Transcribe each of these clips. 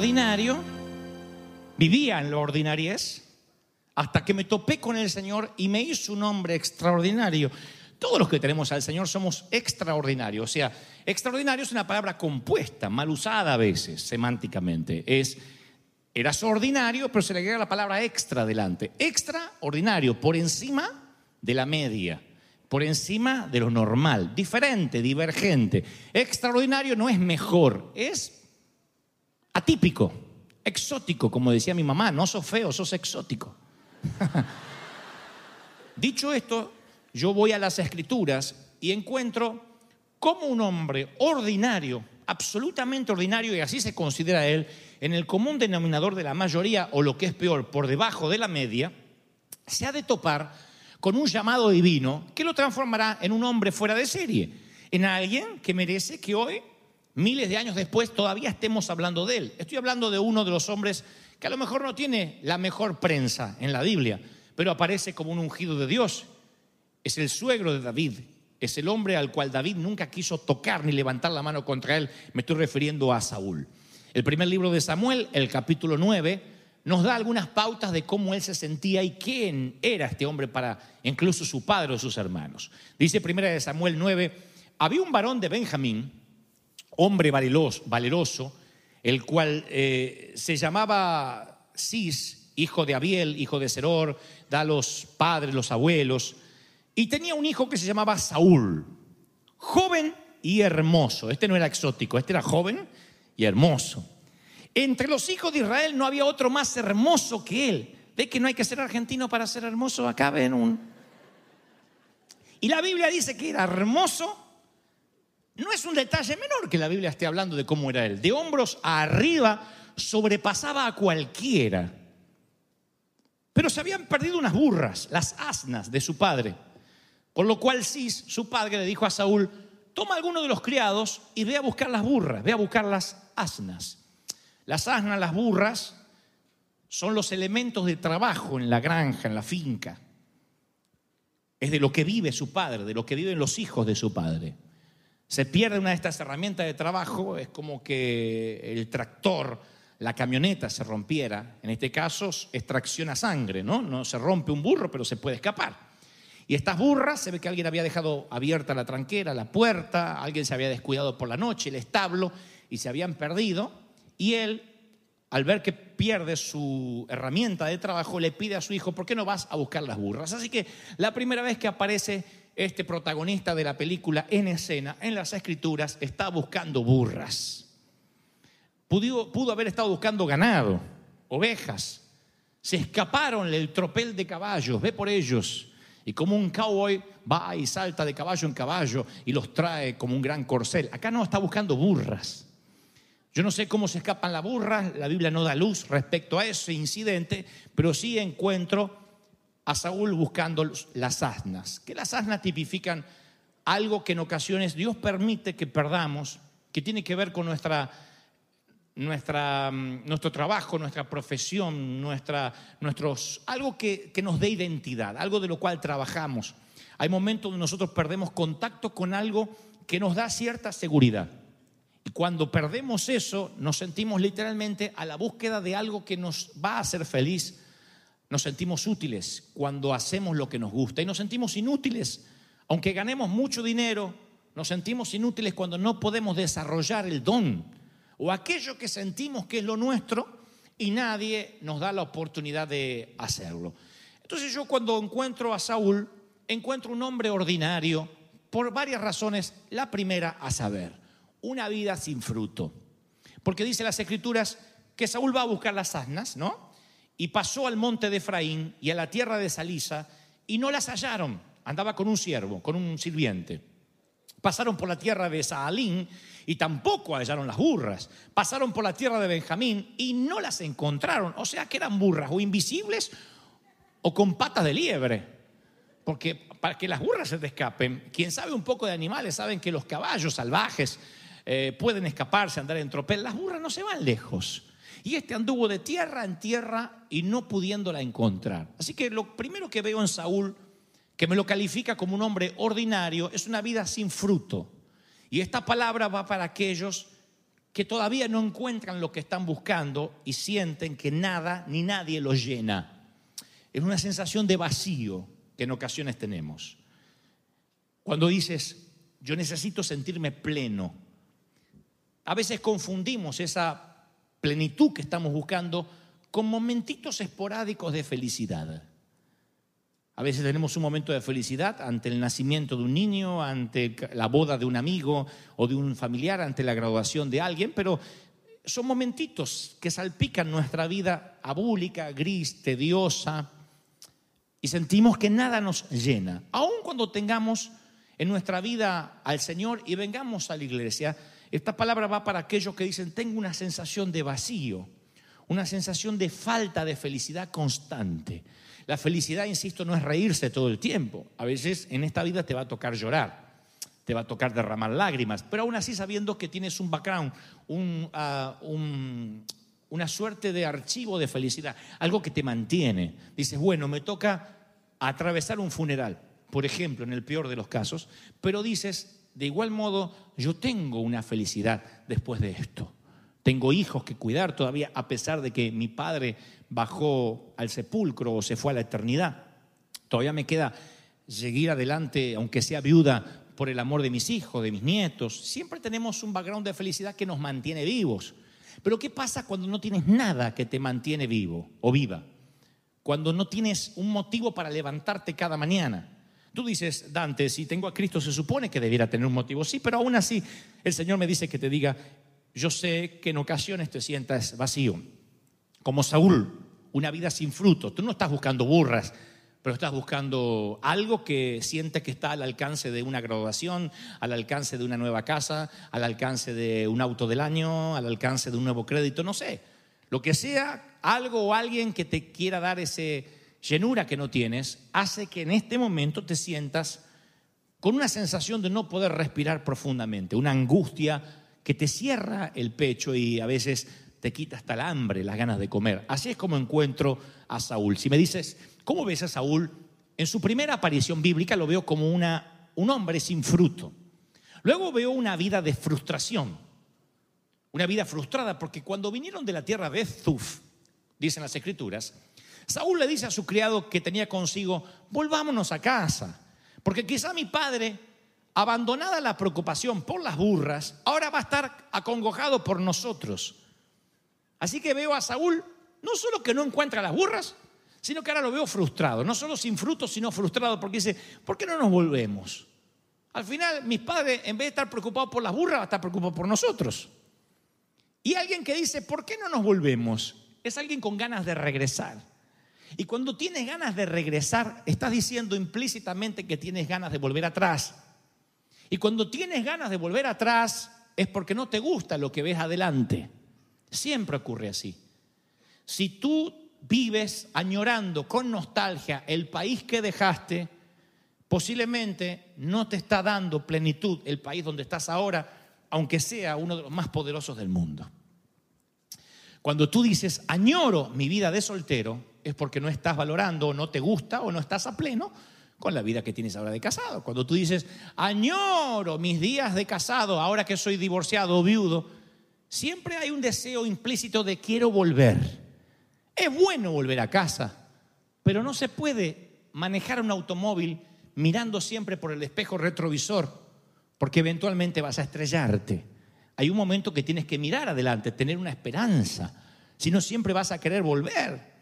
ordinario, vivía en lo ordinariez, hasta que me topé con el Señor y me hizo un hombre extraordinario. Todos los que tenemos al Señor somos extraordinarios. O sea, extraordinario es una palabra compuesta, mal usada a veces, semánticamente. Es, eras ordinario, pero se le agrega la palabra extra delante. Extraordinario, por encima de la media, por encima de lo normal, diferente, divergente. Extraordinario no es mejor, es atípico, exótico, como decía mi mamá, no sos feo, sos exótico. Dicho esto, yo voy a las escrituras y encuentro como un hombre ordinario, absolutamente ordinario, y así se considera él, en el común denominador de la mayoría, o lo que es peor, por debajo de la media, se ha de topar con un llamado divino que lo transformará en un hombre fuera de serie, en alguien que merece que hoy miles de años después todavía estemos hablando de él. Estoy hablando de uno de los hombres que a lo mejor no tiene la mejor prensa en la Biblia, pero aparece como un ungido de Dios. Es el suegro de David, es el hombre al cual David nunca quiso tocar ni levantar la mano contra él. Me estoy refiriendo a Saúl. El primer libro de Samuel, el capítulo 9, nos da algunas pautas de cómo él se sentía y quién era este hombre para incluso su padre o sus hermanos. Dice primera de Samuel 9, había un varón de Benjamín, hombre valeroso, el cual eh, se llamaba Cis, hijo de Abiel, hijo de Seror, da los padres, los abuelos, y tenía un hijo que se llamaba Saúl, joven y hermoso. Este no era exótico, este era joven y hermoso. Entre los hijos de Israel no había otro más hermoso que él. ¿Ve que no hay que ser argentino para ser hermoso? Acá ven un... Y la Biblia dice que era hermoso no es un detalle menor que la Biblia esté hablando de cómo era él. De hombros arriba sobrepasaba a cualquiera. Pero se habían perdido unas burras, las asnas de su padre. Por lo cual Cis, su padre, le dijo a Saúl, toma alguno de los criados y ve a buscar las burras, ve a buscar las asnas. Las asnas, las burras, son los elementos de trabajo en la granja, en la finca. Es de lo que vive su padre, de lo que viven los hijos de su padre se pierde una de estas herramientas de trabajo, es como que el tractor, la camioneta se rompiera. En este caso, extracción a sangre, ¿no? No se rompe un burro, pero se puede escapar. Y estas burras, se ve que alguien había dejado abierta la tranquera, la puerta, alguien se había descuidado por la noche, el establo, y se habían perdido. Y él, al ver que pierde su herramienta de trabajo, le pide a su hijo, ¿por qué no vas a buscar las burras? Así que la primera vez que aparece este protagonista de la película en escena, en las escrituras, está buscando burras. Pudo, haber estado buscando ganado, ovejas. Se escaparon del tropel de caballos, ve por ellos. Y como un cowboy va y salta de caballo en caballo y los trae como un gran corcel. Acá no está buscando burras. Yo no sé cómo se escapan las burras, la Biblia no da luz respecto a ese incidente, pero sí encuentro a Saúl buscando las asnas, que las asnas tipifican algo que en ocasiones Dios permite que perdamos, que tiene que ver con nuestra, mm, nuestro trabajo, nuestra profesión, nuestra, nuestros, algo que, que nos dé identidad, algo de lo cual trabajamos. Hay momentos donde nosotros perdemos contacto con algo que nos da cierta seguridad. Y cuando perdemos eso, nos sentimos literalmente a la búsqueda de algo que nos va a hacer feliz, nos sentimos útiles cuando hacemos lo que nos gusta y nos sentimos inútiles, aunque ganemos mucho dinero, nos sentimos inútiles cuando no podemos desarrollar el don o aquello que sentimos que es lo nuestro y nadie nos da la oportunidad de hacerlo. Entonces yo cuando encuentro a Saúl, encuentro un hombre ordinario por varias razones. La primera, a saber, una vida sin fruto. Porque dice las escrituras que Saúl va a buscar las asnas, ¿no? Y pasó al monte de Efraín y a la tierra de Salisa y no las hallaron. Andaba con un siervo, con un sirviente. Pasaron por la tierra de Saalín y tampoco hallaron las burras. Pasaron por la tierra de Benjamín y no las encontraron. O sea que eran burras o invisibles o con patas de liebre. Porque para que las burras se te escapen, quien sabe un poco de animales saben que los caballos salvajes eh, pueden escaparse, andar en tropel. Las burras no se van lejos. Y este anduvo de tierra en tierra y no pudiéndola encontrar. Así que lo primero que veo en Saúl, que me lo califica como un hombre ordinario, es una vida sin fruto. Y esta palabra va para aquellos que todavía no encuentran lo que están buscando y sienten que nada ni nadie los llena. Es una sensación de vacío que en ocasiones tenemos. Cuando dices, yo necesito sentirme pleno, a veces confundimos esa plenitud que estamos buscando con momentitos esporádicos de felicidad. A veces tenemos un momento de felicidad ante el nacimiento de un niño, ante la boda de un amigo o de un familiar, ante la graduación de alguien, pero son momentitos que salpican nuestra vida abúlica, gris, tediosa, y sentimos que nada nos llena. Aun cuando tengamos en nuestra vida al Señor y vengamos a la iglesia, esta palabra va para aquellos que dicen, tengo una sensación de vacío, una sensación de falta de felicidad constante. La felicidad, insisto, no es reírse todo el tiempo. A veces en esta vida te va a tocar llorar, te va a tocar derramar lágrimas, pero aún así sabiendo que tienes un background, ah, una suerte de archivo de felicidad, algo que te mantiene. Dices, bueno, me toca atravesar un funeral, por ejemplo, en el peor de los casos, pero dices, de igual modo, yo tengo una felicidad después de esto. Tengo hijos que cuidar todavía, a pesar de que mi padre bajó al sepulcro o se fue a la eternidad. Todavía me queda seguir adelante, aunque sea viuda, por el amor de mis hijos, de mis nietos. Siempre tenemos un background de felicidad que nos mantiene vivos. Pero ¿qué pasa cuando no tienes nada que te mantiene vivo o viva? Cuando no tienes un motivo para levantarte cada mañana. Tú dices, Dante, si tengo a Cristo se supone que debiera tener un motivo. Sí, pero aún así el Señor me dice que te diga, yo sé que en ocasiones te sientas vacío. Como Saúl, una vida sin fruto. Tú no estás buscando burras, pero estás buscando algo que sientes que está al alcance de una graduación, al alcance de una nueva casa, al alcance de un auto del año, al alcance de un nuevo crédito, no sé. Lo que sea, algo o alguien que te quiera dar ese llenura que no tienes hace que en este momento te sientas con una sensación de no poder respirar profundamente, una angustia que te cierra el pecho y a veces te quita hasta el hambre, las ganas de comer. Así es como encuentro a Saúl. Si me dices, ¿cómo ves a Saúl? En su primera aparición bíblica lo veo como una, un hombre sin fruto. Luego veo una vida de frustración, una vida frustrada, porque cuando vinieron de la tierra de Zuf, dicen las escrituras, Saúl le dice a su criado que tenía consigo, volvámonos a casa, porque quizá mi padre, abandonada la preocupación por las burras, ahora va a estar acongojado por nosotros. Así que veo a Saúl, no solo que no encuentra las burras, sino que ahora lo veo frustrado, no solo sin frutos, sino frustrado, porque dice, ¿por qué no nos volvemos? Al final, mis padres, en vez de estar preocupados por las burras, va a estar preocupado por nosotros. Y alguien que dice, ¿por qué no nos volvemos? Es alguien con ganas de regresar. Y cuando tienes ganas de regresar, estás diciendo implícitamente que tienes ganas de volver atrás. Y cuando tienes ganas de volver atrás es porque no te gusta lo que ves adelante. Siempre ocurre así. Si tú vives añorando con nostalgia el país que dejaste, posiblemente no te está dando plenitud el país donde estás ahora, aunque sea uno de los más poderosos del mundo. Cuando tú dices, añoro mi vida de soltero, es porque no estás valorando o no te gusta o no estás a pleno con la vida que tienes ahora de casado. Cuando tú dices, añoro mis días de casado ahora que soy divorciado o viudo, siempre hay un deseo implícito de quiero volver. Es bueno volver a casa, pero no se puede manejar un automóvil mirando siempre por el espejo retrovisor, porque eventualmente vas a estrellarte. Hay un momento que tienes que mirar adelante, tener una esperanza, si no siempre vas a querer volver.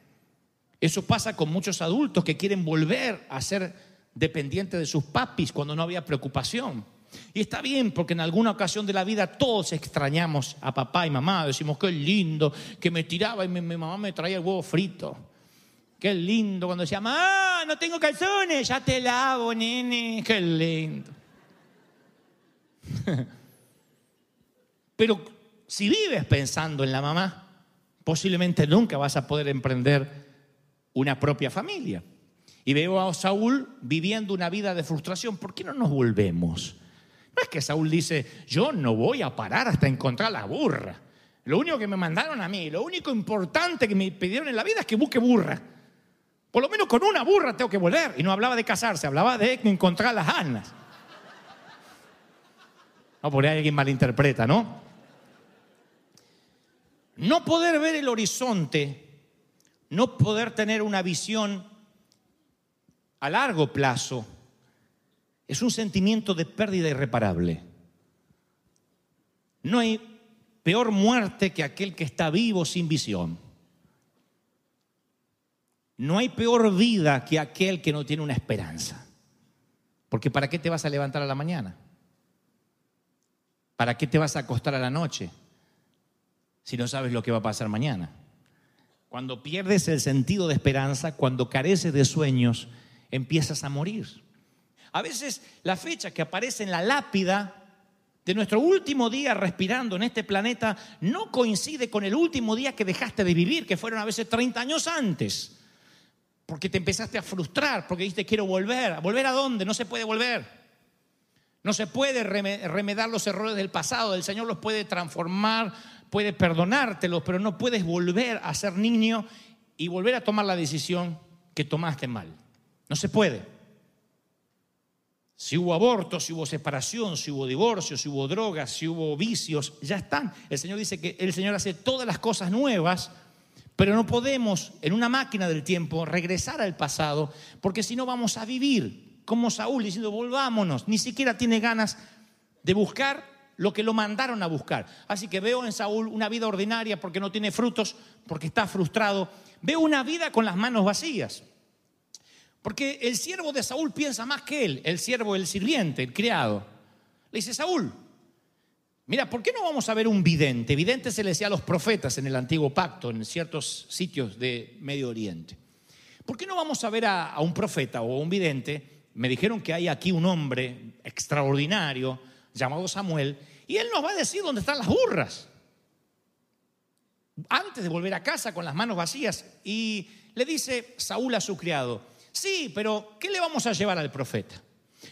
Eso pasa con muchos adultos que quieren volver a ser dependientes de sus papis cuando no había preocupación. Y está bien, porque en alguna ocasión de la vida todos extrañamos a papá y mamá. Decimos, qué lindo, que me tiraba y mi, mamá me traía el huevo frito. Qué lindo cuando decía, mamá, no tengo calzones, ya te lavo, nene. Qué lindo. Pero si vives pensando en la mamá, posiblemente nunca vas a poder emprender una propia familia. Y veo a Saúl viviendo una vida de frustración. ¿Por qué no nos volvemos? No es que Saúl dice, yo no voy a parar hasta encontrar la burra. Lo único que me mandaron a mí, lo único importante que me pidieron en la vida es que busque burra. Por lo menos con una burra tengo que volver. Y no hablaba de casarse, hablaba de encontrar las almas. No, por ahí alguien malinterpreta, ¿no? No poder ver el horizonte, no poder tener una visión a largo plazo, es un sentimiento de pérdida irreparable. No hay peor muerte que aquel que está vivo sin visión. No hay peor vida que aquel que no tiene una esperanza. Porque ¿para qué te vas a levantar a la mañana? ¿Para qué te vas a acostar a la noche si no sabes lo que va a pasar mañana? Cuando pierdes el sentido de esperanza, cuando careces de sueños, empiezas a morir. A veces la fecha que aparece en la lápida de nuestro último día respirando en este planeta no coincide con el último día que dejaste de vivir, que fueron a veces 30 años antes. Porque te empezaste a frustrar, porque dijiste quiero volver. ¿Volver a dónde? No se puede volver. No se puede remedar los errores del pasado. El Señor los puede transformar, puede perdonártelos, pero no puedes volver a ser niño y volver a tomar la decisión que tomaste mal. No se puede. Si hubo abortos, si hubo separación, si hubo divorcio, si hubo drogas, si hubo vicios, ya están. El Señor dice que el Señor hace todas las cosas nuevas, pero no podemos en una máquina del tiempo regresar al pasado, porque si no vamos a vivir como Saúl diciendo, volvámonos. Ni siquiera tiene ganas de buscar lo que lo mandaron a buscar. Así que veo en Saúl una vida ordinaria porque no tiene frutos, porque está frustrado. Veo una vida con las manos vacías. Porque el siervo de Saúl piensa más que él, el siervo, el sirviente, el criado. Le dice, Saúl, mira, ¿por qué no vamos a ver un vidente? Vidente se le decía a los profetas en el antiguo pacto, en ciertos sitios de Medio Oriente. ¿Por qué no vamos a ver a, a un profeta o un vidente? Me dijeron que hay aquí un hombre extraordinario llamado Samuel y él nos va a decir dónde están las burras. Antes de volver a casa con las manos vacías y le dice Saúl a su criado, Sí, pero ¿qué le vamos a llevar al profeta?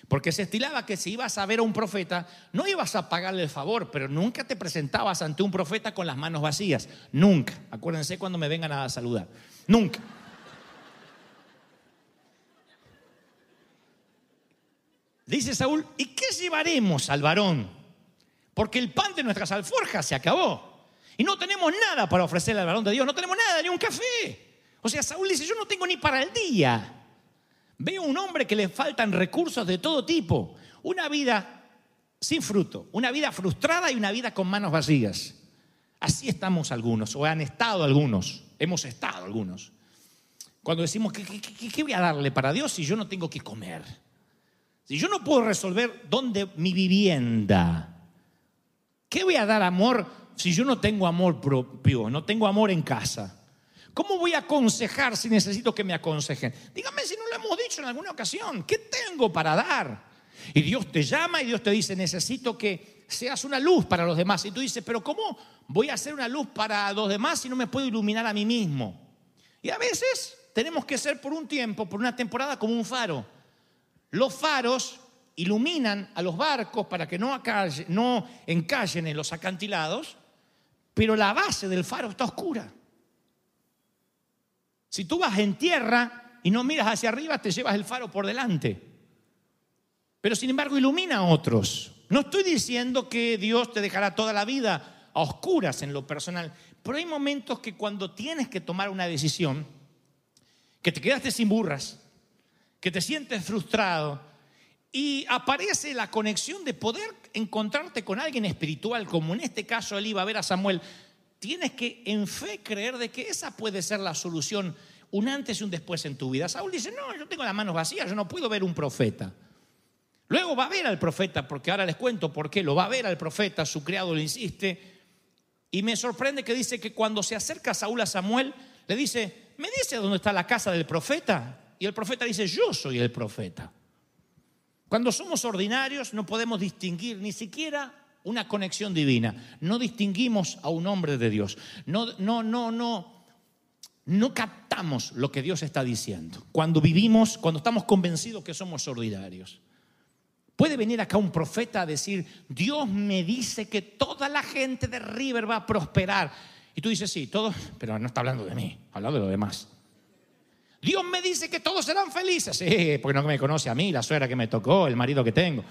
Porque se estilaba que si ibas a ver a un profeta, no ibas a pagarle el favor, pero nunca te presentabas ante un profeta con las manos vacías. Nunca. Acuérdense cuando me vengan a saludar. Nunca. Dice Saúl, ¿y qué llevaremos al varón? Porque el pan de nuestras alforjas se acabó. Y no tenemos nada para ofrecerle al varón de Dios. No tenemos nada, ni un café. O sea, Saúl dice, yo no tengo ni para el día. Veo un hombre que le faltan recursos de todo tipo, una vida sin fruto, una vida frustrada y una vida con manos vacías. Así estamos algunos, o han estado algunos, hemos estado algunos. Cuando decimos, ¿qué, voy a darle para Dios si yo no tengo que comer? Si yo no puedo resolver dónde mi vivienda, ¿qué voy a dar amor si yo no tengo amor propio, no tengo amor en casa? ¿Cómo voy a aconsejar si necesito que me aconsejen? Dígame si no lo hemos dicho en alguna ocasión. ¿Qué tengo para dar? Y Dios te llama y Dios te dice, necesito que seas una luz para los demás. Y tú dices, pero ¿cómo voy a ser una luz para los demás si no me puedo iluminar a mí mismo? Y a veces tenemos que ser por un tiempo, por una temporada, como un faro. Los faros iluminan a los barcos para que no, no encallen en los acantilados, pero la base del faro está oscura. Si tú vas en tierra y no miras hacia arriba, te llevas el faro por delante. Pero sin embargo ilumina a otros. No estoy diciendo que Dios te dejará toda la vida a oscuras en lo personal, pero hay momentos que cuando tienes que tomar una decisión, que te quedaste sin burras, que te sientes frustrado y aparece la conexión de poder encontrarte con alguien espiritual, como en este caso él iba a ver a Samuel, tienes que en fe creer de que esa puede ser la solución, un antes y un después en tu vida. Saúl dice, no, yo tengo las manos vacías, yo no puedo ver un profeta. Luego va a ver al profeta, porque ahora les cuento por qué, lo va a ver al profeta, su criado le insiste, y me sorprende que dice que cuando se acerca Saúl a Samuel, le dice, ¿me dice dónde está la casa del profeta? Y el profeta dice, yo soy el profeta. Cuando somos ordinarios no podemos distinguir ni siquiera una conexión divina. No distinguimos a un hombre de Dios. No, no, no, no. No captamos lo que Dios está diciendo. Cuando vivimos, cuando estamos convencidos que somos ordinarios. Puede venir acá un profeta a decir, Dios me dice que toda la gente de River va a prosperar. Y tú dices, sí, todos, pero no está hablando de mí, hablando de lo demás. Dios me dice que todos serán felices. Sí, porque no me conoce a mí, la suegra que me tocó, el marido que tengo.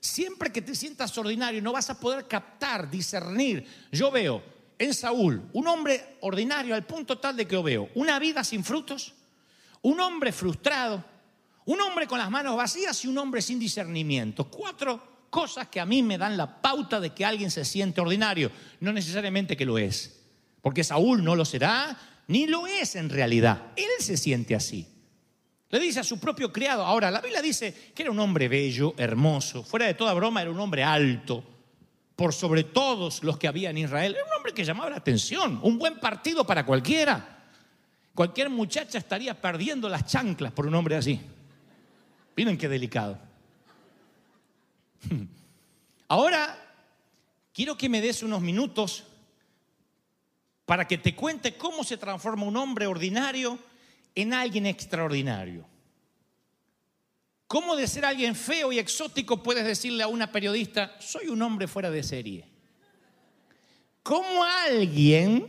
Siempre que te sientas ordinario no vas a poder captar, discernir. Yo veo en Saúl un hombre ordinario al punto tal de que yo veo una vida sin frutos, un hombre frustrado, un hombre con las manos vacías y un hombre sin discernimiento. Cuatro cosas que a mí me dan la pauta de que alguien se siente ordinario, no necesariamente que lo es, porque Saúl no lo será, ni lo es en realidad. Él se siente así. Le dice a su propio criado. Ahora, la Biblia dice que era un hombre bello, hermoso, fuera de toda broma, era un hombre alto, por sobre todos los que había en Israel. Era un hombre que llamaba la atención, un buen partido para cualquiera. Cualquier muchacha estaría perdiendo las chanclas por un hombre así. Miren qué delicado. Ahora, quiero que me des unos minutos para que te cuente cómo se transforma un hombre ordinario en alguien extraordinario. ¿Cómo de ser alguien feo y exótico puedes decirle a una periodista, soy un hombre fuera de serie? ¿Cómo alguien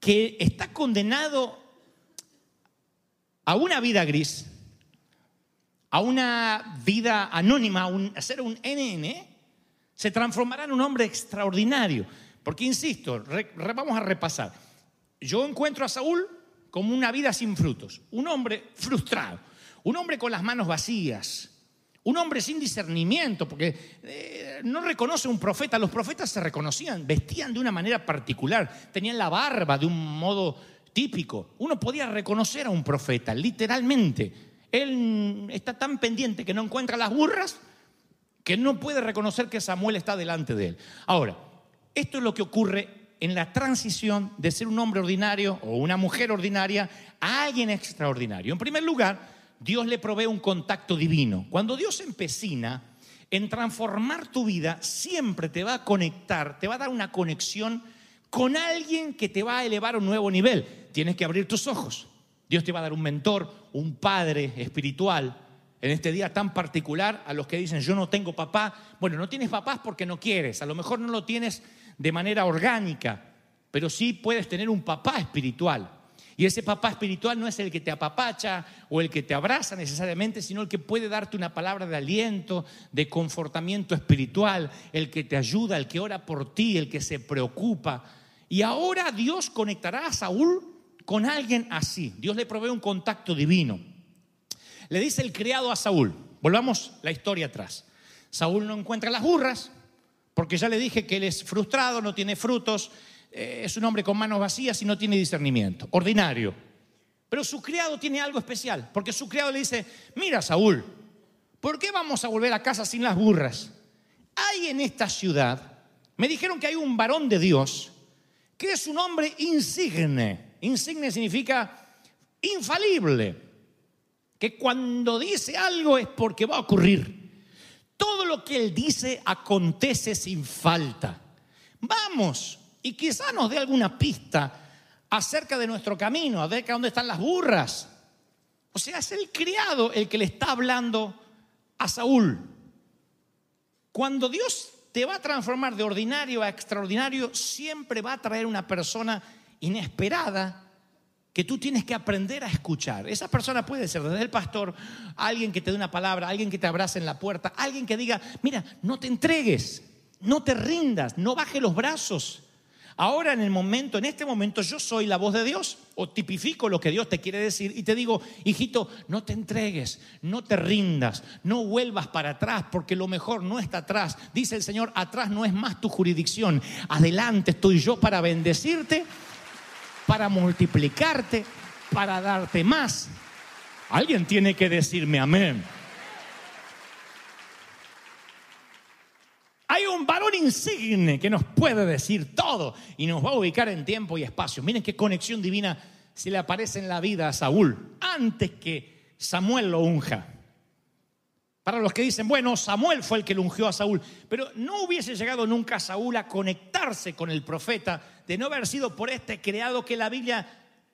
que está condenado a una vida gris, a una vida anónima, a, ser un NN, se transformará en un hombre extraordinario? Porque, insisto, vamos a repasar. Yo encuentro a Saúl como una vida sin frutos, un hombre frustrado, un hombre con las manos vacías, un hombre sin discernimiento, porque eh, no reconoce un profeta. Los profetas se reconocían, vestían de una manera particular, tenían la barba de un modo típico. Uno podía reconocer a un profeta, literalmente. Él está tan pendiente que no encuentra las burras que no puede reconocer que Samuel está delante de él. Ahora, esto es lo que ocurre en la transición de ser un hombre ordinario o una mujer ordinaria a alguien extraordinario. En primer lugar, Dios le provee un contacto divino. Cuando Dios empecina en transformar tu vida, siempre te va a conectar, te va a dar una conexión con alguien que te va a elevar a un nuevo nivel. Tienes que abrir tus ojos. Dios te va a dar un mentor, un padre espiritual. En este día tan particular, a los que dicen, yo no tengo papá, bueno, no tienes papás porque no quieres, a lo mejor no lo tienes de manera orgánica, pero sí puedes tener un papá espiritual. Y ese papá espiritual no es el que te apapacha o el que te abraza necesariamente, sino el que puede darte una palabra de aliento, de confortamiento espiritual, el que te ayuda, el que ora por ti, el que se preocupa. Y ahora Dios conectará a Saúl con alguien así. Dios le provee un contacto divino. Le dice el criado a Saúl, volvamos la historia atrás. Saúl no encuentra las burras, porque ya le dije que él es frustrado, no tiene frutos, eh, es un hombre con manos vacías y no tiene discernimiento, ordinario. Pero su criado tiene algo especial, porque su criado le dice, mira Saúl, ¿por qué vamos a volver a casa sin las burras? Hay en esta ciudad, me dijeron que hay un varón de Dios, que es un hombre insigne. Insigne significa infalible, que cuando dice algo es porque va a ocurrir. Todo lo que Él dice acontece sin falta. Vamos, y quizá nos dé alguna pista acerca de nuestro camino, acerca de dónde están las burras. O sea, es el criado el que le está hablando a Saúl. Cuando Dios te va a transformar de ordinario a extraordinario, siempre va a traer una persona inesperada que tú tienes que aprender a escuchar. Esa persona puede ser desde el pastor, alguien que te dé una palabra, alguien que te abrace en la puerta, alguien que diga, mira, no te entregues, no te rindas, no baje los brazos. Ahora en el momento, en este momento yo soy la voz de Dios o tipifico lo que Dios te quiere decir y te digo, hijito, no te entregues, no te rindas, no vuelvas para atrás porque lo mejor no está atrás. Dice el Señor, atrás no es más tu jurisdicción, adelante estoy yo para bendecirte para multiplicarte, para darte más. Alguien tiene que decirme amén. Hay un varón insigne que nos puede decir todo y nos va a ubicar en tiempo y espacio. Miren qué conexión divina se le aparece en la vida a Saúl antes que Samuel lo unja. Para los que dicen, bueno, Samuel fue el que ungió a Saúl, pero no hubiese llegado nunca Saúl a conectarse con el profeta de no haber sido por este creado que la Biblia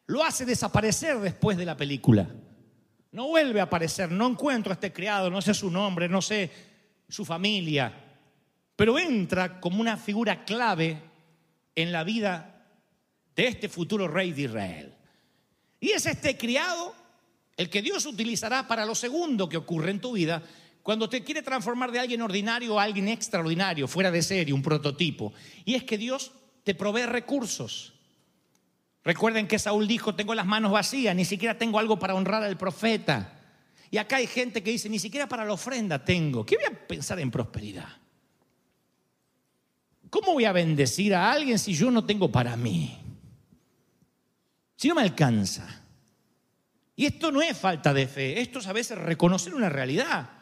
lo hace desaparecer después de la película. No vuelve a aparecer, no encuentro a este criado, no sé su nombre, no sé su familia, pero entra como una figura clave en la vida de este futuro rey de Israel. Y es este criado el que Dios utilizará para lo segundo que ocurre en tu vida, cuando te quiere transformar de alguien ordinario a alguien extraordinario, fuera de serie, un prototipo. Y es que Dios te provee recursos. Recuerden que Saúl dijo, tengo las manos vacías, ni siquiera tengo algo para honrar al profeta. Y acá hay gente que dice, ni siquiera para la ofrenda tengo. ¿Qué voy a pensar en prosperidad? ¿Cómo voy a bendecir a alguien si yo no tengo para mí? Si no me alcanza. Y esto no es falta de fe, esto es a veces reconocer una realidad.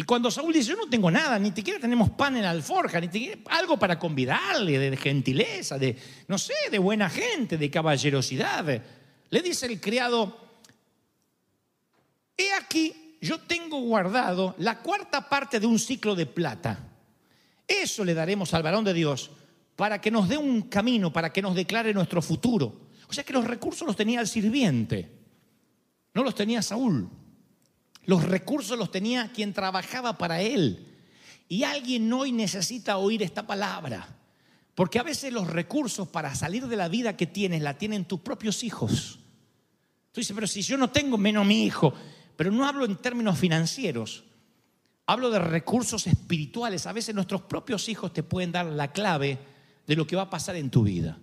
Y cuando Saúl dice, yo no tengo nada, ni siquiera tenemos pan en la alforja, ni siquiera algo para convidarle, de gentileza, de, no sé, de buena gente, de caballerosidad. Le dice el criado, he aquí, yo tengo guardado la cuarta parte de un ciclo de plata. Eso le daremos al varón de Dios para que nos dé un camino, para que nos declare nuestro futuro. O sea que los recursos los tenía el sirviente, no los tenía Saúl. Los recursos los tenía quien trabajaba para él. Y alguien hoy necesita oír esta palabra. Porque a veces los recursos para salir de la vida que tienes la tienen tus propios hijos. Tú dices, pero si yo no tengo menos mi hijo, pero no hablo en términos financieros, hablo de recursos espirituales. A veces nuestros propios hijos te pueden dar la clave de lo que va a pasar en tu vida.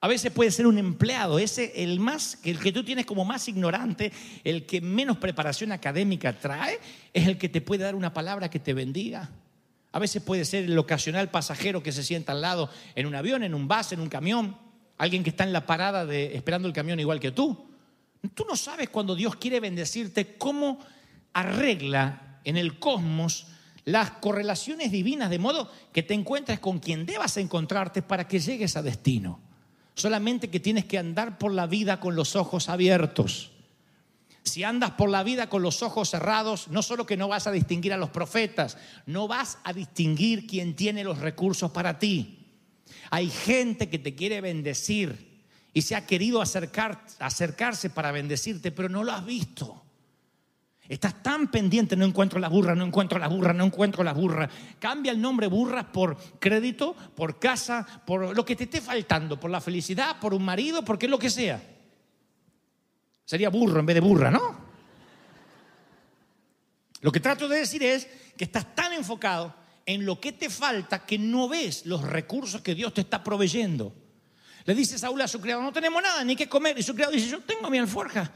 A veces puede ser un empleado, ese el más el que tú tienes como más ignorante, el que menos preparación académica trae, es el que te puede dar una palabra que te bendiga. A veces puede ser el ocasional pasajero que se sienta al lado en un avión, en un bus, en un camión, alguien que está en la parada de, esperando el camión igual que tú. Tú no sabes cuando Dios quiere bendecirte cómo arregla en el cosmos las correlaciones divinas de modo que te encuentres con quien debas encontrarte para que llegues a destino. Solamente que tienes que andar por la vida con los ojos abiertos. Si andas por la vida con los ojos cerrados, no solo que no vas a distinguir a los profetas, no vas a distinguir quién tiene los recursos para ti. Hay gente que te quiere bendecir y se ha querido acercar, acercarse para bendecirte, pero no lo has visto. Estás tan pendiente, no encuentro la burra, no encuentro la burra, no encuentro la burra. Cambia el nombre burra por crédito, por casa, por lo que te esté faltando, por la felicidad, por un marido, por qué lo que sea. Sería burro en vez de burra, ¿no? Lo que trato de decir es que estás tan enfocado en lo que te falta que no ves los recursos que Dios te está proveyendo. Le dice Saúl a su criado, no tenemos nada ni que comer. Y su criado dice, yo tengo mi alforja.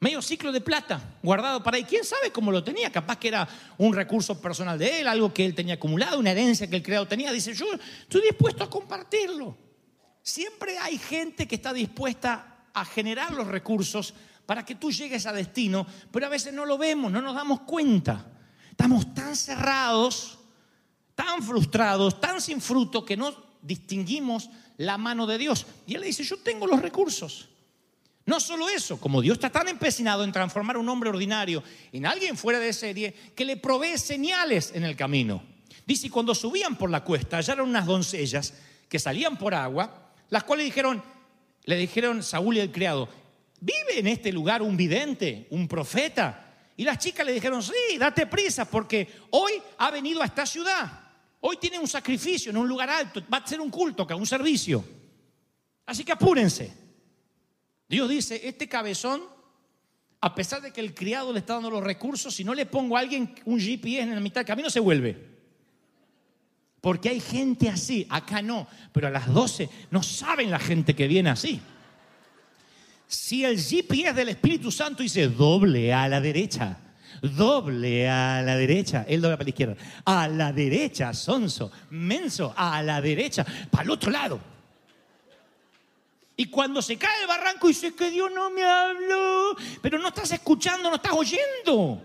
Medio ciclo de plata guardado para él. ¿Quién sabe cómo lo tenía? Capaz que era un recurso personal de él, algo que él tenía acumulado, una herencia que el criado tenía. Dice, yo estoy dispuesto a compartirlo. Siempre hay gente que está dispuesta a generar los recursos para que tú llegues a destino, pero a veces no lo vemos, no nos damos cuenta. Estamos tan cerrados, tan frustrados, tan sin fruto que no distinguimos la mano de Dios. Y él le dice, yo tengo los recursos. No solo eso, como Dios está tan empecinado en transformar a un hombre ordinario en alguien fuera de serie, que le provee señales en el camino. Dice, cuando subían por la cuesta, hallaron unas doncellas que salían por agua, las cuales dijeron, le dijeron Saúl y el criado, ¿vive en este lugar un vidente, un profeta? Y las chicas le dijeron, sí, date prisa, porque hoy ha venido a esta ciudad. Hoy tiene un sacrificio en un lugar alto, va a ser un culto, un servicio. Así que apúrense. Dios dice, este cabezón, a pesar de que el criado le está dando los recursos, si no le pongo a alguien un GPS en la mitad del camino, se vuelve. Porque hay gente así, acá no, pero a las 12 no saben la gente que viene así. Si el GPS del Espíritu Santo dice doble a la derecha, doble a la derecha, él dobla para la izquierda, a la derecha, sonso, menso, a la derecha, para el otro lado. Y cuando se cae el barranco dice que Dios no me habló, pero no estás escuchando, no estás oyendo.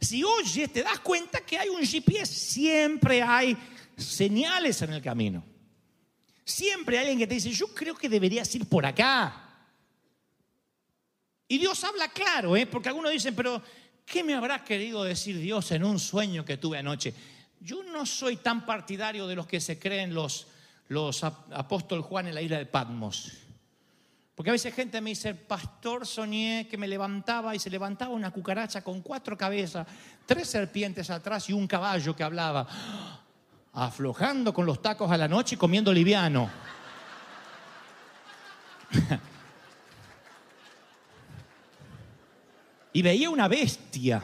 Si oyes, te das cuenta que hay un GPS, siempre hay señales en el camino. Siempre hay alguien que te dice, yo creo que deberías ir por acá. Y Dios habla claro, ¿eh? porque algunos dicen, pero ¿qué me habrá querido decir Dios en un sueño que tuve anoche? Yo no soy tan partidario de los que se creen los, los apóstoles Juan en la isla de Patmos. Porque a veces gente me dice, pastor, soñé que me levantaba y se levantaba una cucaracha con cuatro cabezas, tres serpientes atrás y un caballo que hablaba, aflojando con los tacos a la noche y comiendo liviano. y veía una bestia.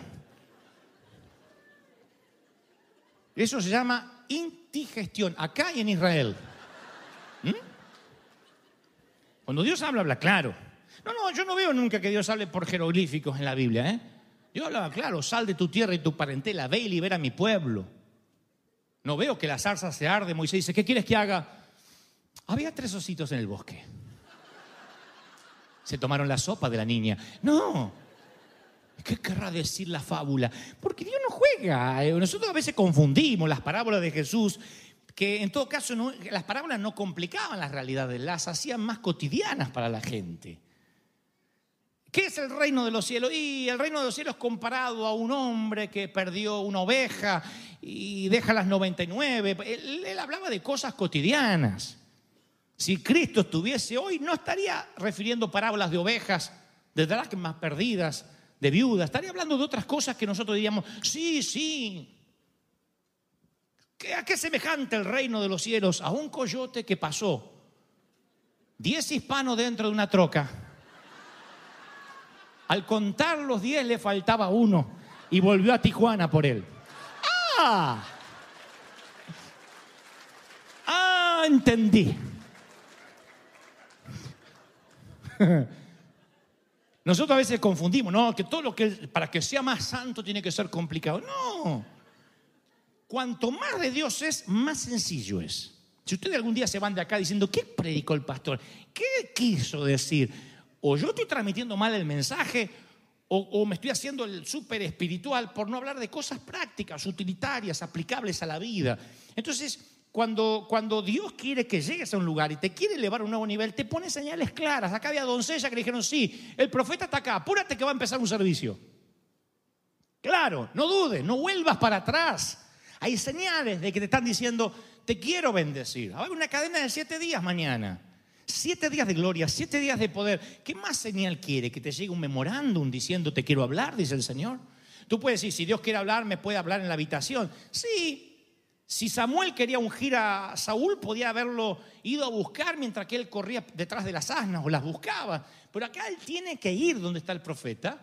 Eso se llama indigestión, acá y en Israel. Cuando Dios habla, habla claro. No, no, yo no veo nunca que Dios hable por jeroglíficos en la Biblia. ¿eh? Dios hablaba claro, sal de tu tierra y tu parentela, ve y libera a mi pueblo. No veo que la zarza se arde. Moisés dice, ¿qué quieres que haga? Había tres ositos en el bosque. Se tomaron la sopa de la niña. No. ¿Qué querrá decir la fábula? Porque Dios no juega. Eh, nosotros a veces confundimos las parábolas de Jesús, que en todo caso las parábolas no complicaban las realidades, las hacían más cotidianas para la gente. ¿Qué es el reino de los cielos? Y el reino de los cielos comparado a un hombre que perdió una oveja y deja las 99. Él, él hablaba de cosas cotidianas. Si Cristo estuviese hoy, no estaría refiriendo parábolas de ovejas, de dracmas perdidas, de viudas. Estaría hablando de otras cosas que nosotros diríamos, sí, sí. ¿A qué semejante el reino de los cielos? A un coyote que pasó diez hispanos dentro de una troca al contar los 10 le faltaba uno y volvió a Tijuana por él. ¡Ah! ¡Ah! Entendí. Nosotros a veces confundimos, no, que todo lo que para que sea más santo tiene que ser complicado. No. Cuanto más de Dios es, más sencillo es. Si ustedes algún día se van de acá diciendo, ¿qué predicó el pastor? ¿Qué quiso decir? o yo estoy transmitiendo mal el mensaje, o, me estoy haciendo el súper espiritual por no hablar de cosas prácticas, utilitarias, aplicables a la vida. Entonces, cuando, cuando Dios quiere que llegues a un lugar y te quiere elevar a un nuevo nivel, te pone señales claras. Acá había doncellas que le dijeron, sí, el profeta está acá, apúrate que va a empezar un servicio. Claro, no dudes, no vuelvas para atrás. Hay señales de que te están diciendo, te quiero bendecir. Hay una cadena de siete días mañana. Siete días de gloria, siete días de poder. ¿Qué más señal quiere? Que te llegue un memorándum diciendo te quiero hablar, dice el Señor. Tú puedes decir, si Dios quiere hablar, me puede hablar en la habitación. Sí, si Samuel quería ungir a Saúl, podía haberlo ido a buscar mientras que él corría detrás de las asnas o las buscaba. Pero acá él tiene que ir donde está el profeta,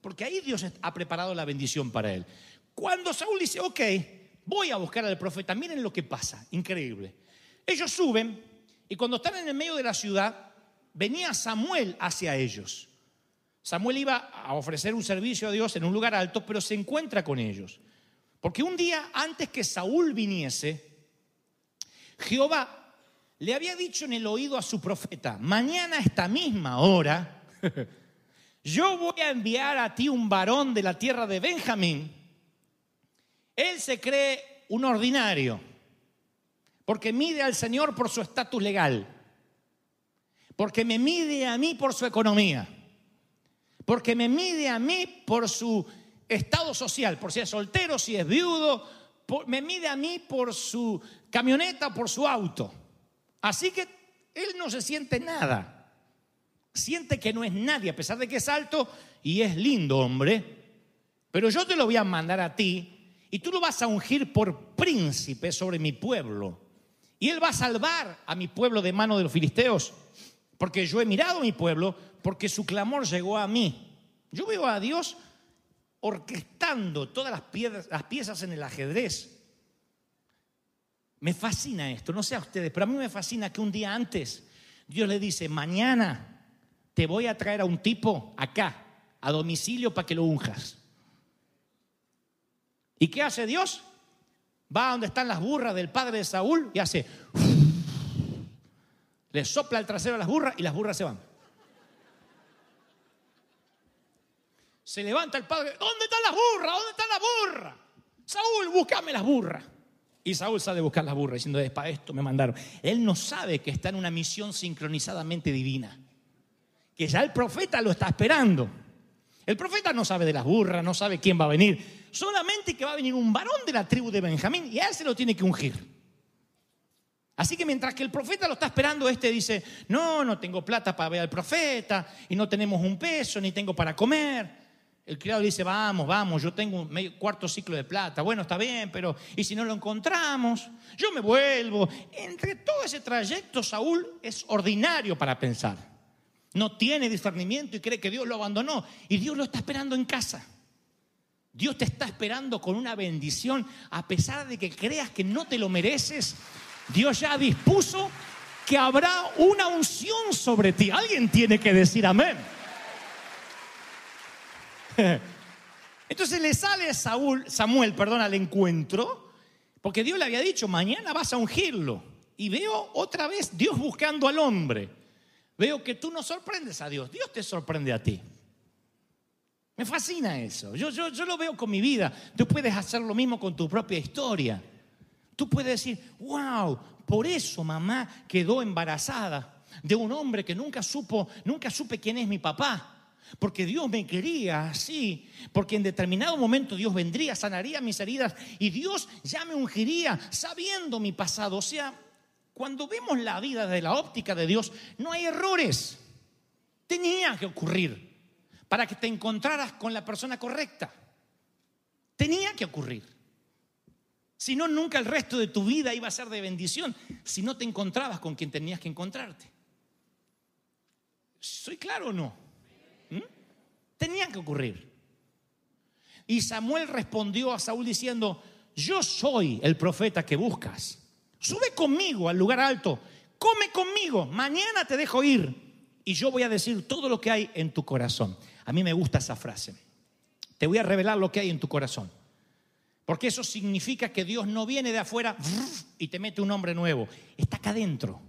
porque ahí Dios ha preparado la bendición para él. Cuando Saúl dice, ok, voy a buscar al profeta, miren lo que pasa, increíble. Ellos suben, y cuando están en el medio de la ciudad, venía Samuel hacia ellos. Samuel iba a ofrecer un servicio a Dios en un lugar alto, pero se encuentra con ellos. Porque un día antes que Saúl viniese, Jehová le había dicho en el oído a su profeta, mañana a esta misma hora, yo voy a enviar a ti un varón de la tierra de Benjamín. Él se cree un ordinario porque mide al Señor por su estatus legal, porque me mide a mí por su economía, porque me mide a mí por su estado social, por si es soltero, si es viudo, me mide a mí por su camioneta, por su auto. Así que él no se siente nada, siente que no es nadie, a pesar de que es alto y es lindo, hombre. Pero yo te lo voy a mandar a ti y tú lo vas a ungir por príncipe sobre mi pueblo. Y Él va a salvar a mi pueblo de mano de los filisteos. Porque yo he mirado a mi pueblo, porque su clamor llegó a mí. Yo veo a Dios orquestando todas las las piezas en el ajedrez. Me fascina esto, no sé a ustedes, pero a mí me fascina que un día antes Dios le dice, mañana te voy a traer a un tipo acá, a domicilio, para que lo unjas. ¿Y qué hace Dios? va a donde están las burras del padre de Saúl y hace, le sopla el trasero a las burras y las burras se van. Se levanta el padre, ¿dónde están las burras? ¿Dónde están las burras? Saúl, búscame las burras. Y Saúl sale a buscar las burras diciendo, es para esto me mandaron. Él no sabe que está en una misión sincronizadamente divina. Que ya el profeta lo está esperando. El profeta no sabe de las burras, no sabe quién va a venir. Solamente que va a venir un varón de la tribu de Benjamín y él se lo tiene que ungir. Así que mientras que el profeta lo está esperando, este dice, no, no tengo plata para ver al profeta y no tenemos un peso, ni tengo para comer. El criado dice, vamos, vamos, yo tengo un cuarto ciclo de plata. Bueno, está bien, pero ¿y si no lo encontramos? Yo me vuelvo. Entre todo ese trayecto, Saúl es ordinario para pensar no tiene discernimiento y cree que Dios lo abandonó y Dios lo está esperando en casa. Dios te está esperando con una bendición, a pesar de que creas que no te lo mereces. Dios ya dispuso que habrá una unción sobre ti. Alguien tiene que decir amén. Entonces le sale Saúl, Samuel, perdón, al encuentro, porque Dios le había dicho, mañana vas a ungirlo. Y veo otra vez Dios buscando al hombre. Veo que tú no sorprendes a Dios, Dios te sorprende a ti. Me fascina eso. Yo, yo, yo lo veo con mi vida. Tú puedes hacer lo mismo con tu propia historia. Tú puedes decir, wow, por eso mamá quedó embarazada de un hombre que nunca supo, nunca supe quién es mi papá. Porque Dios me quería así, porque en determinado momento Dios vendría, sanaría mis heridas y Dios ya me ungiría sabiendo mi pasado. O sea, cuando vemos la vida de la óptica de Dios, no hay errores. Tenía que ocurrir para que te encontraras con la persona correcta. Tenía que ocurrir. Si no, nunca el resto de tu vida iba a ser de bendición si no te encontrabas con quien tenías que encontrarte. ¿Soy claro o no? ¿Mm? Tenía que ocurrir. Y Samuel respondió a Saúl diciendo, yo soy el profeta que buscas. Sube conmigo al lugar alto, come conmigo, mañana te dejo ir y yo voy a decir todo lo que hay en tu corazón. A mí me gusta esa frase. Te voy a revelar lo que hay en tu corazón. Porque eso significa que Dios no viene de afuera y te mete un hombre nuevo. Está acá dentro.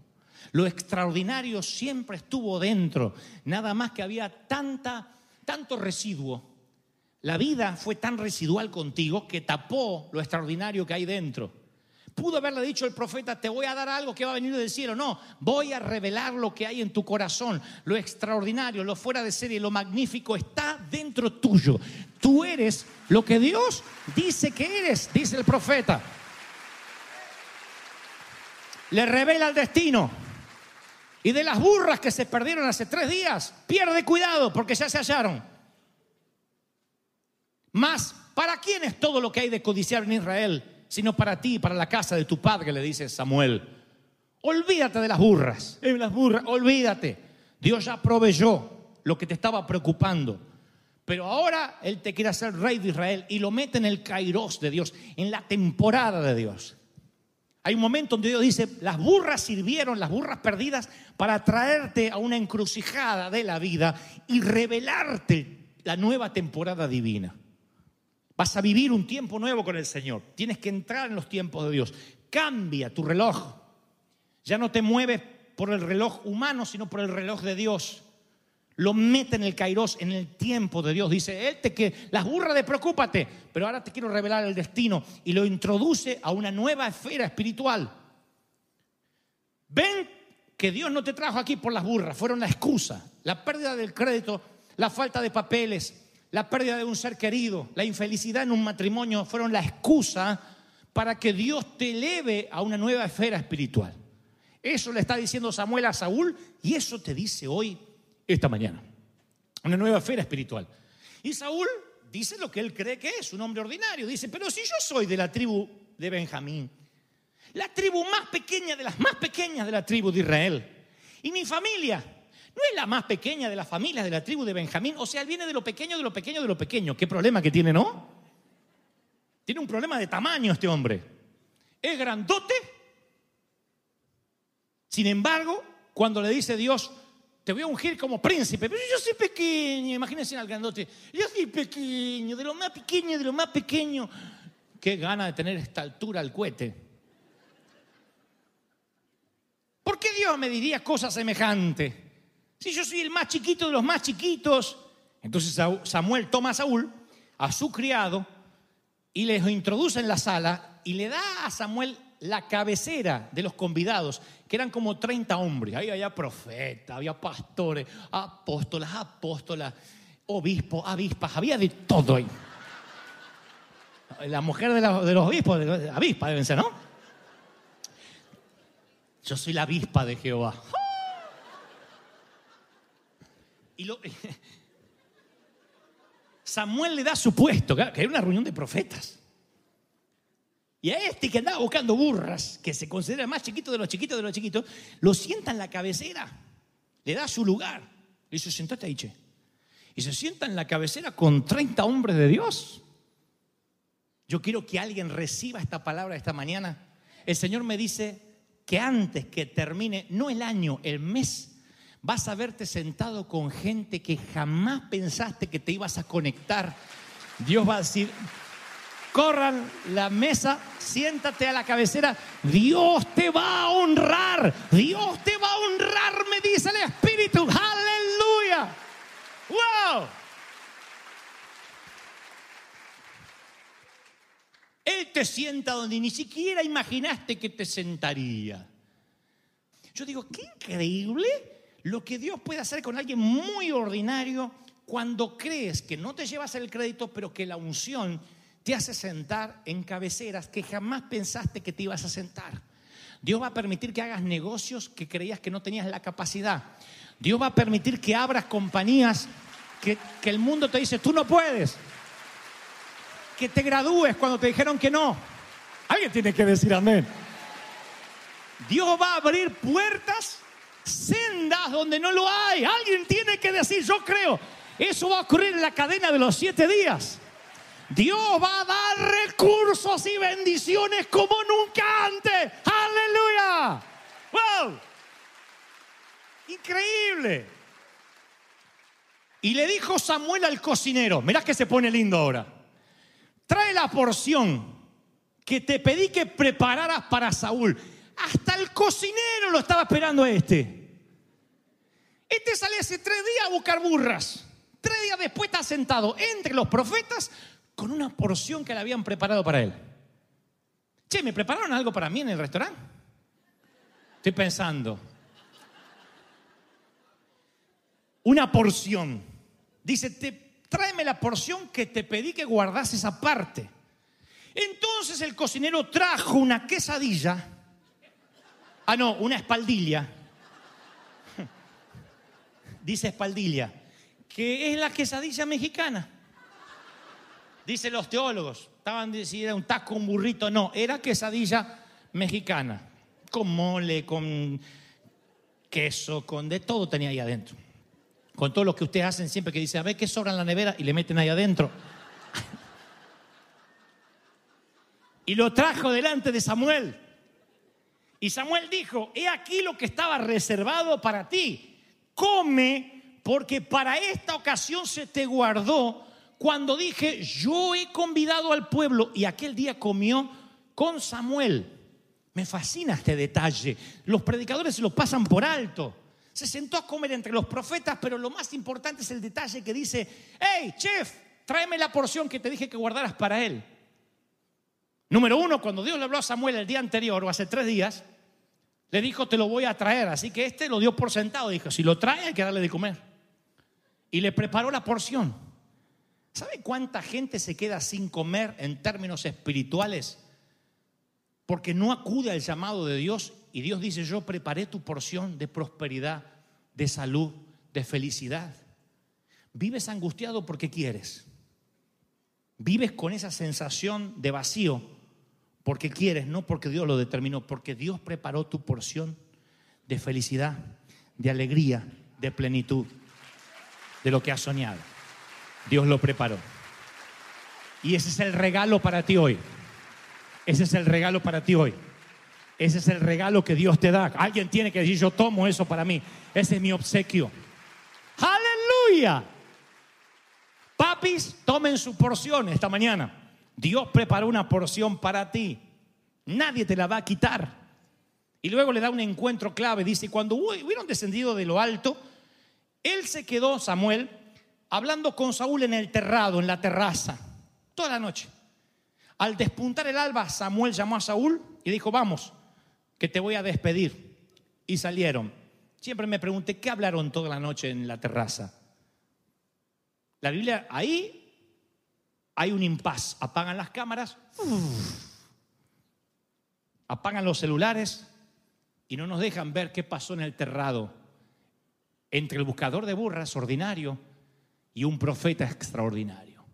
Lo extraordinario siempre estuvo dentro. Nada más que había tanta, tanto residuo. La vida fue tan residual contigo que tapó lo extraordinario que hay dentro. Pudo haberle dicho el profeta, te voy a dar algo que va a venir del cielo. No, voy a revelar lo que hay en tu corazón. Lo extraordinario, lo fuera de serie, lo magnífico está dentro tuyo. Tú eres lo que Dios dice que eres, dice el profeta. Le revela el destino. Y de las burras que se perdieron hace tres días, pierde cuidado porque ya se hallaron. Más, ¿para quién es todo lo que hay de codiciar en Israel? Sino para ti para la casa de tu padre, le dice Samuel. Olvídate de las burras, las burras, olvídate. Dios ya proveyó lo que te estaba preocupando. Pero ahora Él te quiere hacer rey de Israel y lo mete en el kairos de Dios, en la temporada de Dios. Hay un momento donde Dios dice, las burras sirvieron, las burras perdidas, para traerte a una encrucijada de la vida y revelarte la nueva temporada divina. Vas a vivir un tiempo nuevo con el Señor. Tienes que entrar en los tiempos de Dios. Cambia tu reloj. Ya no te mueves por el reloj humano, sino por el reloj de Dios. Lo mete en el kairos, en el tiempo de Dios. Dice, Él te que las burras de preocúpate, pero ahora te quiero revelar el destino. Y lo introduce a una nueva esfera espiritual. Ven que Dios no te trajo aquí por las burras, fueron la excusa, la pérdida del crédito, la falta de papeles, la pérdida de un ser querido, la infelicidad en un matrimonio fueron la excusa para que Dios te eleve a una nueva esfera espiritual. Eso le está diciendo Samuel a Saúl y eso te dice hoy, esta mañana. Una nueva esfera espiritual. Y Saúl dice lo que él cree que es, un hombre ordinario. Dice, pero si yo soy de la tribu de Benjamín, la tribu más pequeña de las más pequeñas de la tribu de Israel, y mi familia no es la más pequeña de las familias de la tribu de Benjamín. O sea, él viene de lo pequeño, de lo pequeño, de lo pequeño. ¿Qué problema que tiene, no? Tiene un problema de tamaño este hombre. Es grandote. Sin embargo, cuando le dice Dios, te voy a ungir como príncipe, pero yo soy pequeño, imagínense al grandote, yo soy pequeño, de lo más pequeño, de lo más pequeño. Qué gana de tener esta altura al cohete. ¿Por qué Dios me diría cosas semejantes? Si yo soy el más chiquito de los más chiquitos. Entonces Samuel toma a Saúl, a su criado, y les introduce en la sala y le da a Samuel la cabecera de los convidados, que eran como 30 hombres. Ahí había profetas, había pastores, apóstolas, apóstolas, obispos, avispas, había de todo ahí. La mujer de, los obispos, avispa deben ser, ¿no? Yo soy la avispa de Jehová. Y Samuel le da su puesto, que era una reunión de profetas. Y a este que andaba buscando burras, que se considera más chiquito de los chiquitos de los chiquitos, lo sienta en la cabecera, le da su lugar. Le dice, sentate ahí. Y se sienta en la cabecera con 30 hombres de Dios. Yo quiero que alguien reciba esta palabra esta mañana. El Señor me dice que antes que termine, no el año, el mes, vas a verte sentado con gente que jamás pensaste que te ibas a conectar. Dios va a decir, corran la mesa, siéntate a la cabecera, Dios te va a honrar, Dios te va a honrar, me dice el Espíritu, aleluya. ¡Wow! Él te sienta donde ni siquiera imaginaste que te sentaría. Yo digo, qué increíble lo que Dios puede hacer con alguien muy ordinario cuando crees que no te llevas el crédito, pero que la unción te hace sentar en cabeceras que jamás pensaste que te ibas a sentar. Dios va a permitir que hagas negocios que creías que no tenías la capacidad. Dios va a permitir que abras compañías que, que el mundo te dice, tú no puedes que te gradúes cuando te dijeron que no. Alguien tiene que decir amén. Dios va a abrir puertas, sendas donde no lo hay. Alguien tiene que decir, yo creo. Eso va a ocurrir en la cadena de los siete días. Dios va a dar recursos y bendiciones como nunca antes. Aleluya. Wow. Increíble. Y le dijo Samuel al cocinero, mirá que se pone lindo ahora trae la porción que te pedí que prepararas para Saúl. Hasta el cocinero lo estaba esperando a este. Este sale hace tres días a buscar burras. Tres días después está sentado entre los profetas con una porción que le habían preparado para él. Che, ¿me prepararon algo para mí en el restaurante? Estoy pensando. Una porción. Dice, te tráeme la porción que te pedí que guardases esa parte. Entonces el cocinero trajo una quesadilla, ah no, una espaldilla, dice espaldilla, que es la quesadilla mexicana. Dicen los teólogos, estaban diciendo era un taco, un burrito, no, era quesadilla mexicana, con mole, con queso, con de todo tenía ahí adentro con todo lo que ustedes hacen siempre que dicen, a ver qué sobra en la nevera y le meten ahí adentro. y lo trajo delante de Samuel. Y Samuel dijo, he aquí lo que estaba reservado para ti. Come, porque para esta ocasión se te guardó cuando dije, yo he convidado al pueblo y aquel día comió con Samuel. Me fascina este detalle. Los predicadores se lo pasan por alto se sentó a comer entre los profetas, pero lo más importante es el detalle que dice, hey, chef, tráeme la porción que te dije que guardaras para él. Número uno, cuando Dios le habló a Samuel el día anterior o hace tres días, le dijo, te lo voy a traer. Así que este lo dio por sentado. Dijo, si lo trae hay que darle de comer. Y le preparó la porción. ¿Sabe cuánta gente se queda sin comer en términos espirituales? Porque no acude al llamado de Dios y Dios dice, yo preparé tu porción de prosperidad, de salud, de felicidad. Vives angustiado porque quieres. Vives con esa sensación de vacío porque quieres, no porque Dios lo determinó, porque Dios preparó tu porción de felicidad, de alegría, de plenitud, de lo que has soñado. Dios lo preparó. Y ese es el regalo para ti hoy. Ese es el regalo para ti hoy. Ese es el regalo que Dios te da. Alguien tiene que decir, yo tomo eso para mí. Ese es mi obsequio. Aleluya. Papis, tomen su porción esta mañana. Dios preparó una porción para ti. Nadie te la va a quitar. Y luego le da un encuentro clave. Dice, cuando hubieron descendido de lo alto, él se quedó, Samuel, hablando con Saúl en el terrado, en la terraza, toda la noche. Al despuntar el alba, Samuel llamó a Saúl y dijo, vamos, que te voy a despedir. Y salieron. Siempre me pregunté, ¿qué hablaron toda la noche en la terraza? La Biblia, ahí hay un impas. Apagan las cámaras, apagan los celulares y no nos dejan ver qué pasó en el terrado entre el buscador de burras ordinario y un profeta extraordinario.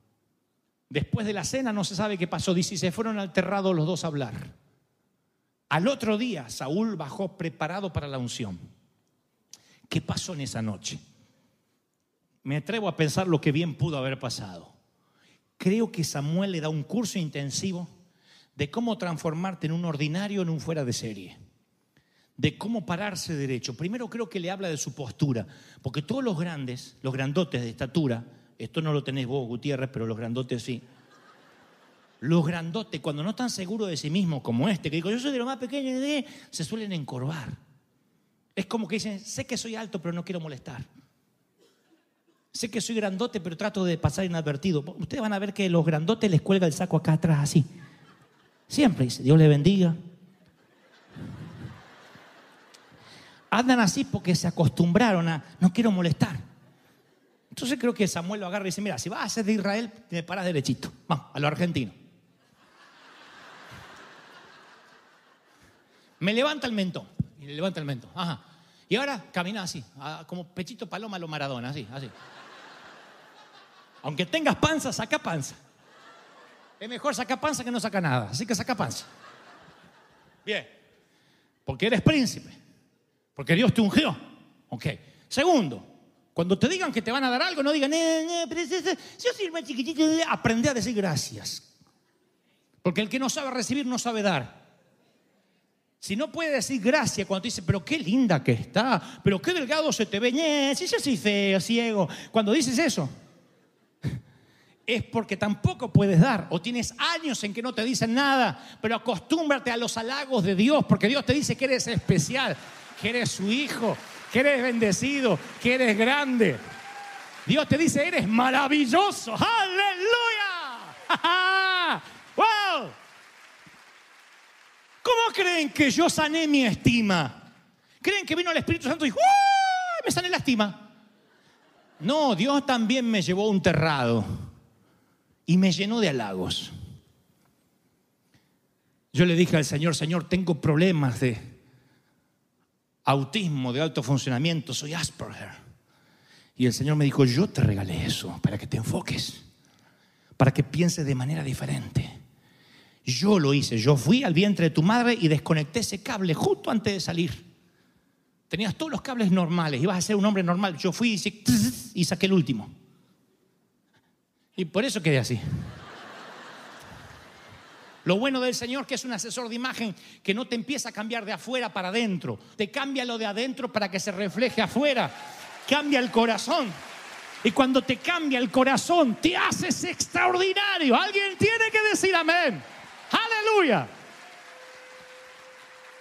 Después de la cena no se sabe qué pasó. Dice, se fueron al terrado los dos a hablar. Al otro día Saúl bajó preparado para la unción. ¿Qué pasó en esa noche? Me atrevo a pensar lo que bien pudo haber pasado. Creo que Samuel le da un curso intensivo de cómo transformarte en un ordinario en un fuera de serie. De cómo pararse derecho. Primero creo que le habla de su postura, porque todos los grandes, los grandotes de estatura, esto no lo tenés vos, Gutiérrez, pero los grandotes sí. Los grandotes, cuando no están seguros de sí mismos, como este, que digo, yo soy de lo más pequeño, se suelen encorvar. Es como que dicen, sé que soy alto, pero no quiero molestar. Sé que soy grandote, pero trato de pasar inadvertido. Ustedes van a ver que los grandotes les cuelga el saco acá atrás, así. Siempre dice, Dios le bendiga. Andan así porque se acostumbraron a, no quiero molestar. Entonces creo que Samuel lo agarra y dice, mira, si vas a ser de Israel, te paras derechito. Vamos, a lo argentino. Me levanta el mentón. Y le levanta el mentón. Ajá. Y ahora camina así, como pechito paloma a lo Maradona, así, así. Aunque tengas panza, saca panza. Es mejor sacar panza que no saca nada. Así que saca panza. Bien. Porque eres príncipe. Porque Dios te ungió. Ok. Segundo, cuando te digan que te van a dar algo, no digan, eh, eh, princesa, yo soy el más chiquitito. Aprende a decir gracias. Porque el que no sabe recibir no sabe dar. Si no puede decir gracias cuando te dice, pero qué linda que está, pero qué delgado se te ve, si yo soy feo, ciego. Cuando dices eso, es porque tampoco puedes dar o tienes años en que no te dicen nada, pero acostúmbrate a los halagos de Dios, porque Dios te dice que eres especial, que eres su hijo, que eres bendecido, que eres grande. Dios te dice, eres maravilloso, aleluya. ¡Wow! ¿Cómo creen que yo sané mi estima? ¿Creen que vino el Espíritu Santo y me sané la estima? No, Dios también me llevó a un terrado y me llenó de halagos. Yo le dije al Señor, Señor, tengo problemas de autismo, de alto funcionamiento, soy Asperger. Y el Señor me dijo, yo te regalé eso para que te enfoques, para que pienses de manera diferente. Yo lo hice, yo fui al vientre de tu madre y desconecté ese cable justo antes de salir. Tenías todos los cables normales, ibas a ser un hombre normal. Yo fui y, y saqué el último. Y por eso quedé así. Lo bueno del Señor que es un asesor de imagen que no te empieza a cambiar de afuera para adentro, te cambia lo de adentro para que se refleje afuera, cambia el corazón. Y cuando te cambia el corazón, te haces extraordinario. Alguien tiene que decir amén. Aleluya.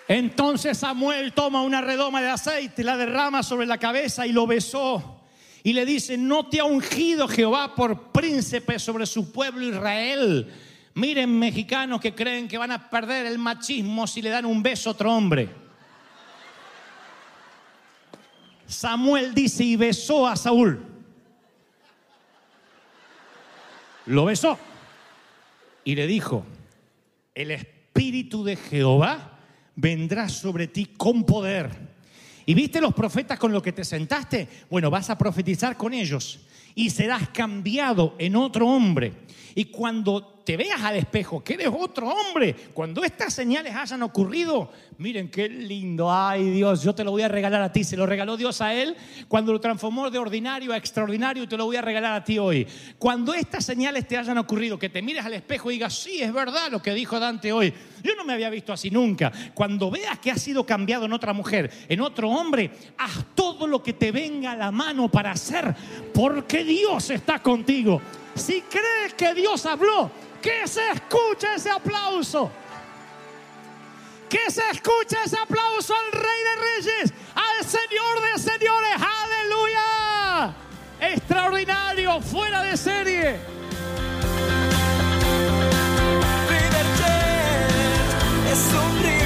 Entonces Samuel toma una redoma de aceite, la derrama sobre la cabeza y lo besó y le dice, no te ha ungido Jehová por príncipe sobre su pueblo Israel. Miren mexicanos que creen que van a perder el machismo si le dan un beso a otro hombre. Samuel dice y besó a Saúl. Lo besó y le dijo, el espíritu de Jehová vendrá sobre ti con poder ¿Y viste los profetas con los que te sentaste? Bueno, vas a profetizar con ellos y serás cambiado en otro hombre. Y cuando te veas al espejo, que eres otro hombre, cuando estas señales hayan ocurrido, miren qué lindo, ay Dios, yo te lo voy a regalar a ti, se lo regaló Dios a él cuando lo transformó de ordinario a extraordinario te lo voy a regalar a ti hoy. Cuando estas señales te hayan ocurrido, que te mires al espejo y digas, sí, es verdad lo que dijo Dante hoy, yo no me había visto así nunca. Cuando veas que has sido cambiado en otra mujer, en otro hombre, haz todo lo que te venga a la mano para hacer, porque Dios está contigo. Si crees que Dios habló, que se escuche ese aplauso. Que se escuche ese aplauso al Rey de Reyes, al Señor de Señores. Aleluya. Extraordinario, fuera de serie. es un